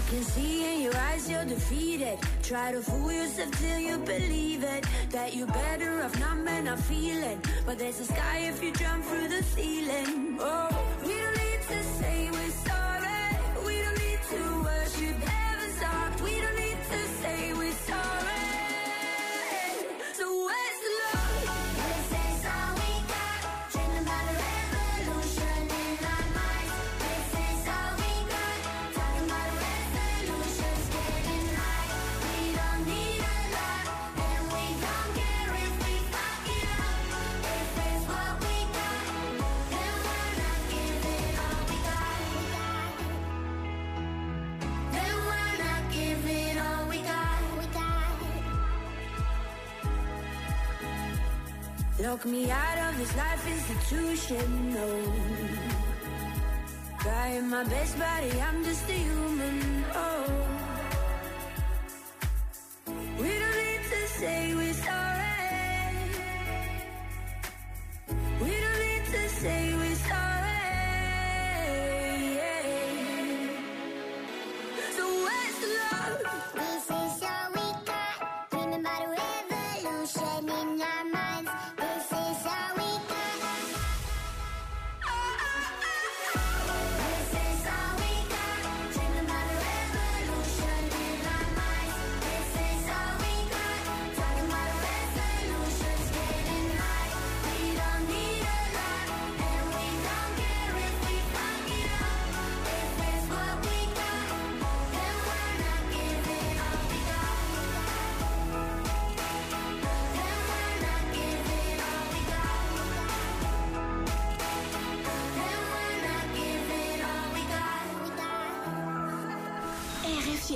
I can see in your eyes you're defeated. Try to fool yourself till you believe it. That you're better off not men, I feel it. But there's a sky if you jump through the ceiling. Lock me out of this life institution, no. Trying my best, buddy, I'm just a human, oh. We don't need to say we're sorry.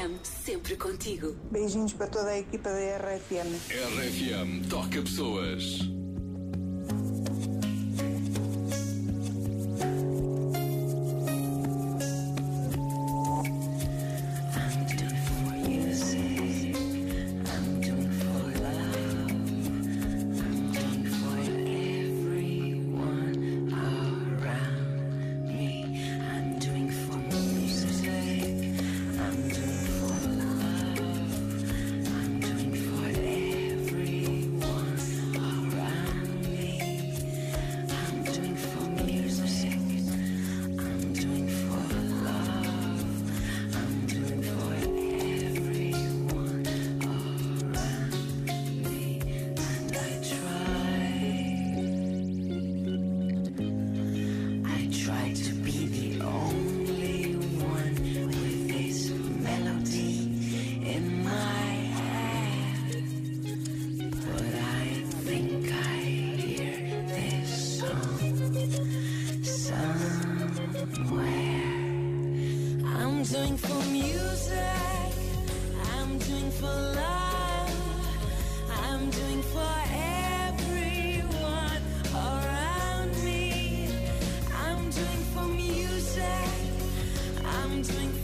RFM, sempre contigo. Beijinhos para toda a equipa da RFM. RFM, toca pessoas. something